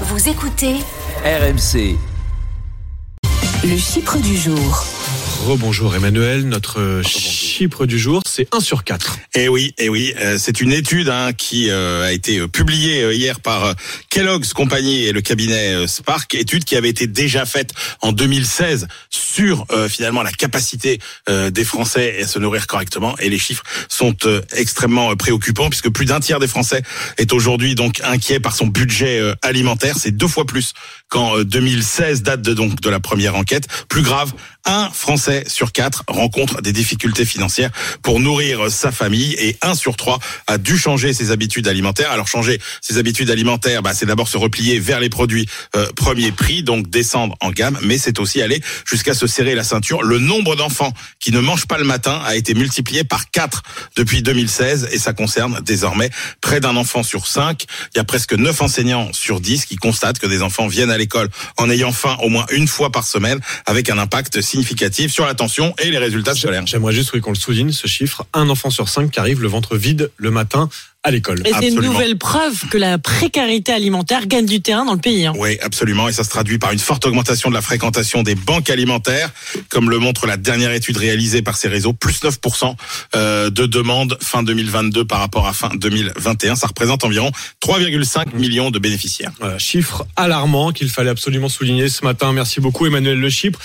Vous écoutez RMC. le Chypre du jour. Rebonjour Emmanuel, notre Chypre du jour, c'est 1 sur 4. Eh oui, eh oui, euh, c'est une étude hein, qui euh, a été euh, publiée hier par Kellogg's Company et le cabinet Spark, étude qui avait été déjà faite en 2016 sur euh, finalement la capacité euh, des Français à se nourrir correctement et les chiffres sont euh, extrêmement préoccupants puisque plus d'un tiers des Français est aujourd'hui donc inquiet par son budget alimentaire, c'est deux fois plus qu'en euh, 2016 date de donc de la première enquête. Plus grave, un Français sur quatre rencontre des difficultés financières pour nourrir sa famille et un sur trois a dû changer ses habitudes alimentaires. Alors changer ses habitudes alimentaires, bah, c'est d'abord se replier vers les produits euh, premier prix, donc descendre en gamme, mais c'est aussi aller jusqu'à se serrer la ceinture. Le nombre d'enfants qui ne mangent pas le matin a été multiplié par 4 depuis 2016 et ça concerne désormais près d'un enfant sur cinq. Il y a presque 9 enseignants sur 10 qui constatent que des enfants viennent à l'école en ayant faim au moins une fois par semaine avec un impact significatif sur l'attention et les résultats scolaires. J'aimerais juste qu'on le souligne, ce chiffre, un enfant sur 5 qui arrive le ventre vide le matin à l'école. Et c'est une nouvelle preuve que la précarité alimentaire gagne du terrain dans le pays. hein. Oui, absolument. Et ça se traduit par une forte augmentation de la fréquentation des banques alimentaires, comme le montre la dernière étude réalisée par ces réseaux, plus 9% euh, de demandes fin 2022 par rapport à fin 2021. Ça représente environ 3,5 millions de bénéficiaires. Voilà, chiffre alarmant qu'il fallait absolument souligner ce matin. Merci beaucoup Emmanuel Le Chypre.